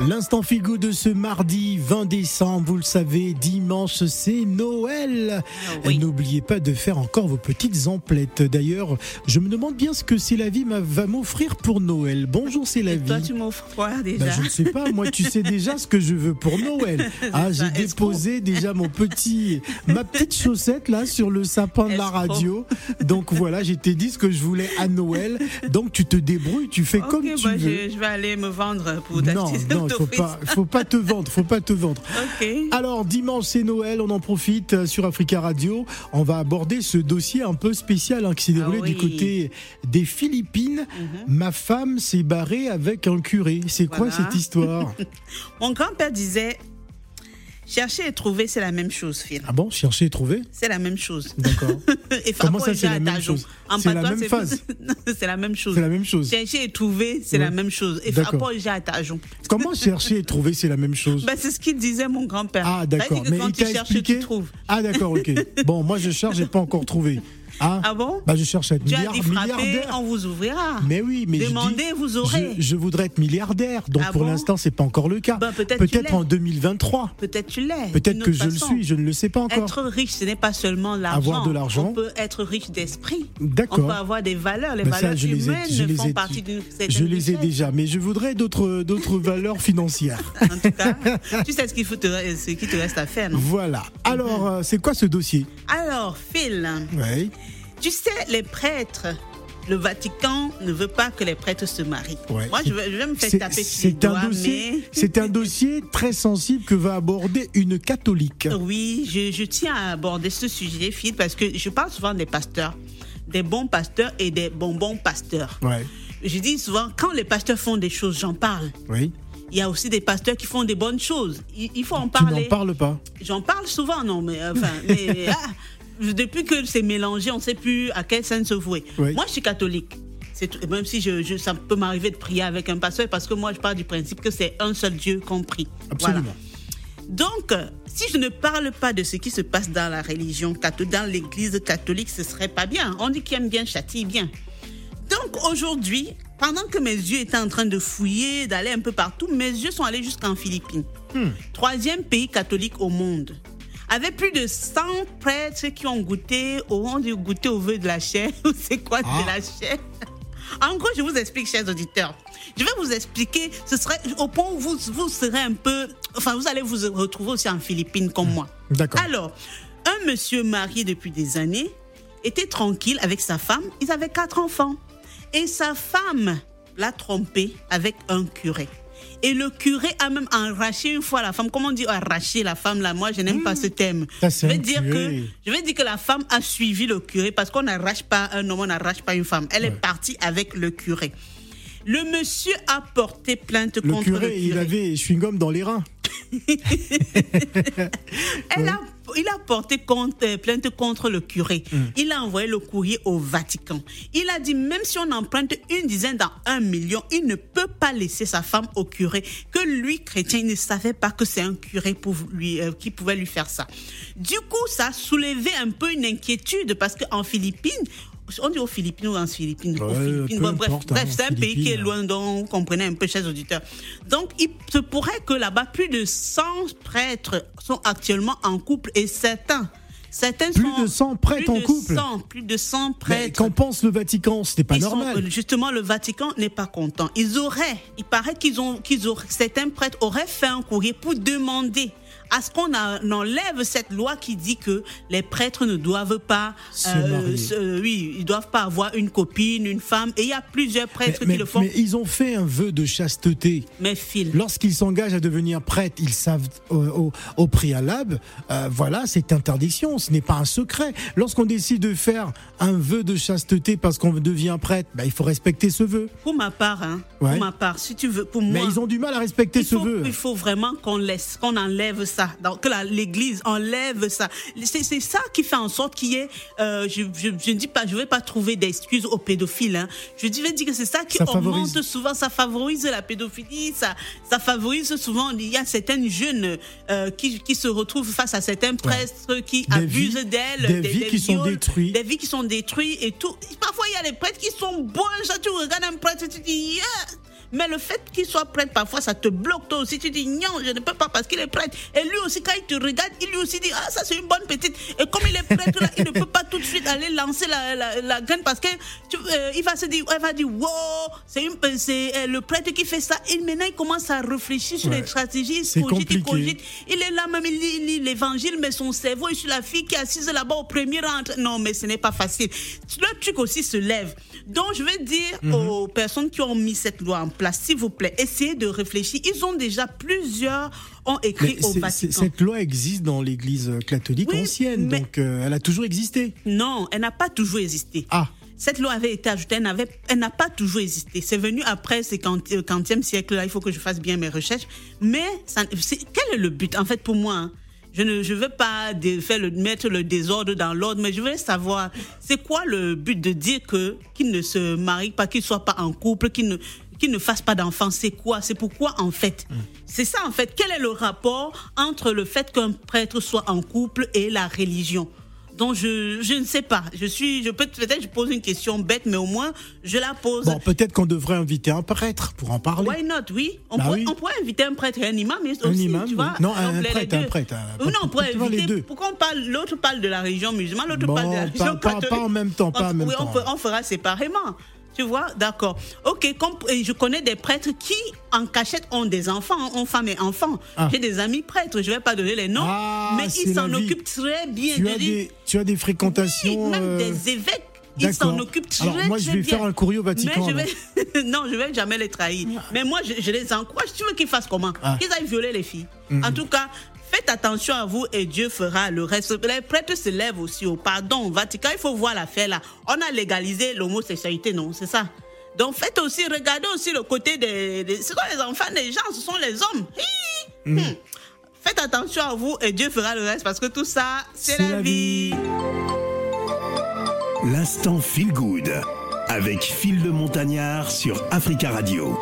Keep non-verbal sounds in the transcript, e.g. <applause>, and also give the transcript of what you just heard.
L'instant figo de ce mardi 20 décembre, vous le savez, dimanche c'est Noël. Ah oui. N'oubliez pas de faire encore vos petites emplettes. D'ailleurs, je me demande bien ce que C'est la vie m'a- va m'offrir pour Noël. Bonjour C'est la Et toi, tu m'offres quoi déjà Bah, je ne sais pas, moi tu sais déjà ce que je veux pour Noël. <laughs> Ah, j'ai déposé déjà mon petit, ma petite chaussette là sur le sapin de la radio. Donc voilà, j'ai t'ai dit ce que je voulais à Noël. Donc tu te débrouilles, tu fais comme tu bah, veux. je, je vais aller me vendre pour Non, non, il faut pas, faut pas te vendre, faut pas te vendre. <laughs> Ok. Alors dimanche c'est Noël, on en profite euh, sur Africa Radio. On va aborder ce dossier un peu spécial hein, qui s'est déroulé Ah du oui. côté des Philippines. Mhm. Ma femme s'est barrée avec un curé. C'est quoi cette histoire? <laughs> Mon grand-père disait chercher et trouver, c'est la même chose, Phil. Ah bon, chercher et trouver? C'est la même chose. D'accord. <laughs> Et Comment ça, c'est la même chose? C'est la même phase. <laughs> C'est la même chose. C'est la même chose. Chercher et trouver, c'est Ouais. la même chose. Et gens à tâchons. <laughs> Comment chercher et trouver c'est la même chose? Ben, c'est ce qu'il disait mon grand-père. Ah d'accord. Mais quand il t'a expliqué tu trouves. Ah d'accord, ok. Bon, moi je cherche, j'ai pas encore trouvé. Ah, Ah bon Bah je cherche à être Tu as milliard- dit frapper, milliardaire. on vous ouvrira. Mais oui, mais je dis- Demandez, vous aurez. Je, je voudrais être milliardaire, donc Ah pour bon l'instant c'est pas encore le cas. Ben, peut-être l'es. en 2023. Peut-être tu l'es. Peut-être que je le suis, je ne le sais pas encore. Être riche, ce n'est pas seulement l'argent. Avoir de l'argent. On peut être riche d'esprit. D'accord. On peut avoir des valeurs. Les ça, valeurs ai- humaines les font ai- partie d'une certaine Je les ai déjà, mais je voudrais d'autres <laughs> valeurs financières. En tout cas, tu sais ce qu'il faut te, ce qui te reste à faire, non? Voilà. Alors, euh, c'est quoi ce dossier? Alors, Phil, Ouais. Tu sais, les prêtres, le Vatican ne veut pas que les prêtres se marient. Ouais. Moi, je vais, je vais me faire taper sur les doigts, dossier, mais... <laughs> c'est un dossier très sensible que va aborder une catholique. Oui, je, je tiens à aborder ce sujet, Phil, parce que je parle souvent des pasteurs, des bons pasteurs et des bonbons pasteurs. Ouais. Je dis souvent, quand les pasteurs font des choses, j'en parle. Oui. Il y a aussi des pasteurs qui font des bonnes choses. Il, faut en Tu n'en parler. parles pas. J'en parle souvent, non, mais euh, enfin, mais, <laughs> ah, depuis que c'est mélangé, on ne sait plus à quel sens se vouer. Oui. Moi, je suis catholique. Même si je, je- ça peut m'arriver de prier avec un pasteur, parce que moi, je pars du principe que c'est un seul Dieu compris. Voilà. Absolument. Donc, si je ne parle pas de ce qui se passe dans la religion catholique, dans l'église catholique, ce serait pas bien. On dit qui aime bien châtie bien. Donc aujourd'hui, pendant que mes yeux étaient en train de fouiller, d'aller un peu partout, mes yeux sont allés jusqu'en Philippines. Troisième pays catholique au monde. Avec plus de 100 prêtres qui ont goûté, au- ont dû goûter au vœu de la chair. <laughs> C'est quoi Ah. de la chair? En gros, je vous explique, chers auditeurs. Je vais vous expliquer, ce serait au point où vous, vous serez un peu. Enfin, vous allez vous retrouver aussi en Philippines comme moi. D'accord. Alors, un monsieur marié depuis des années était tranquille avec sa femme. Ils avaient quatre enfants. Et sa femme l'a trompé avec un curé. Et le curé a même arraché une fois la femme. Comment on dit arracher la femme là? Moi, je n'aime pas ce thème. Ça, je vais dire que je vais dire que la femme a suivi le curé parce qu'on n'arrache pas un homme, on n'arrache pas une femme. Elle est partie avec le curé. Le monsieur a porté plainte Le contre curé, le curé. il avait chewing-gum dans les reins. <laughs> <laughs> Elle a, il a porté euh, plainte contre le curé. Il a envoyé le courrier au Vatican. Il a dit, même si on emprunte une dizaine dans un million, il ne peut pas laisser sa femme au curé. Que lui, chrétien, il ne savait pas que c'est un curé pour lui, euh, qui pouvait lui faire ça. Du coup, ça a soulevé un peu une inquiétude parce qu'en Philippines, on dit aux Philippines ou en Philippines, aux Ouais, Philippines, peu bon, bref, hein, bref, c'est un pays qui est Philippines. loin vous comprenez un peu, chers auditeurs. Donc, il se pourrait que là-bas, plus de 100 prêtres sont actuellement en couple et certains. Plus sont- de 100 prêtres en couple 100, plus de 100 Mais prêtres. qu'en pense le Vatican C'était pas Ils normal. euh, justement, le Vatican n'est pas content. Ils auraient, il paraît qu'ils ont, qu'ils auraient, certains prêtres auraient fait un courrier pour demander à ce qu'on enlève cette loi qui dit que les prêtres ne doivent pas, Se marier. se- oui, ils doivent pas avoir une copine, une femme. Et il y a plusieurs prêtres mais, qui le font. mais ils ont fait un vœu de chasteté. Mais Phil, Lorsqu'ils s'engagent à devenir prêtres, ils savent au, au- au préalable, euh, voilà, c'est interdiction, ce n'est pas un secret. Lorsqu'on décide de faire un vœu de chasteté parce qu'on devient prêtre, bah, il faut respecter ce vœu. pour ma part, hein, Ouais. pour ma part, si tu veux, pour Mais moi, ils ont du mal à respecter ce faut, vœu. il faut vraiment qu'on laisse, qu'on enlève ça, donc que l'Église enlève ça. C'est ça qui fait en sorte qu'il y ait, euh, je, je, je, ne dis pas, je vais pas trouver d'excuses aux pédophiles. Hein. Je vais dire que c'est ça qui augmente souvent, ça favorise la pédophilie, ça, ça favorise souvent. Il y a certaines jeunes euh, qui, qui se retrouvent face à certains prêtres qui abusent des, des, vies qui sont détruites, des vies qui sont détruites et tout. Parfois il y a des prêtres qui sont bons. tu regardes un prêtre, tu dis yeah mais le fait qu'il soit prêtre, parfois, ça te bloque toi aussi. Tu dis, non, je ne peux pas parce qu'il est prêtre. Et lui aussi, quand il te regarde, il lui aussi dit, ah, ça c'est une bonne petite. Et comme il est prêtre, là, il ne peut pas tout de suite aller lancer la, la, la graine parce que euh, il va se dire, il va dire, wow, c'est euh, le prêtre qui fait ça. Et maintenant, il commence à réfléchir sur les stratégies. Il cogite, il cogite. Il est là, même, il lit, l'évangile, mais son cerveau est sur la fille qui est assise là-bas au premier rang. Non, mais ce n'est pas facile. Le truc aussi se lève. Donc, je vais dire mhm. aux personnes qui ont mis cette loi en place, s'il vous plaît, essayez de réfléchir. Ils ont déjà plusieurs ont écrit au Vatican. Cette loi existe dans l'Église catholique ancienne, donc euh, elle a toujours existé. Non, elle n'a pas toujours existé. Ah. Cette loi avait été ajoutée, elle n'a pas toujours existé. C'est venu après ce 50e siècle, là, il faut que je fasse bien mes recherches. Mais quel est le but, en fait, pour moi hein? Je ne je veux pas faire le, mettre le désordre dans l'ordre, mais je veux savoir, c'est quoi le but de dire que qu'il ne se marie pas, qu'il soit pas en couple, qu'il ne ne fasse pas d'enfants, c'est quoi? C'est pourquoi en fait? Mm. C'est ça en fait. Quel est le rapport entre le fait qu'un prêtre soit en couple et la religion? Donc je, je ne sais pas. Je suis, je peux peut-être je pose une question bête, mais au moins je la pose. Bon, peut-être qu'on devrait inviter un prêtre pour en parler. Why not? Oui, on, bah pourrait, on pourrait inviter un prêtre et un imam aussi. Un imam, tu vois, non, un prêtre, un prêtre, non, on pourrait inviter. Les deux. Pourquoi on parle L'autre parle de la religion musulmane, l'autre parle de la religion pas, catholique. Pas, en même temps, pas en même oui, temps. On, on fera séparément. Tu vois, d'accord. Ok, comme, je connais des prêtres qui, en cachette, ont des enfants, ont femmes et enfants. Ah. J'ai des amis prêtres, je ne vais pas donner les noms, ah, mais ils s'en occupent très bien. Tu as, des, tu as des fréquentations. Oui, même euh, des évêques. Ils s'en occupent très, Alors, moi, je vais faire un courrier au Vatican. Mais je vais... <laughs> non, je vais jamais les trahir. Mais moi, je, les encourage. Tu veux qu'ils fassent comment? Ah. Qu'ils aillent violer les filles. Mhm. En tout cas, Faites attention à vous et Dieu fera le reste. Les prêtres se lèvent aussi au pardon au Vatican. Il faut voir l'affaire là. On a légalisé l'homosexualité, non C'est ça. Donc faites aussi, regardez aussi le côté des... des ce sont les enfants des gens, ce sont les hommes. Hmm. Faites attention à vous et Dieu fera le reste parce que tout ça, c'est la, vie. L'instant Feel Good avec Phil le Montagnard sur Africa Radio.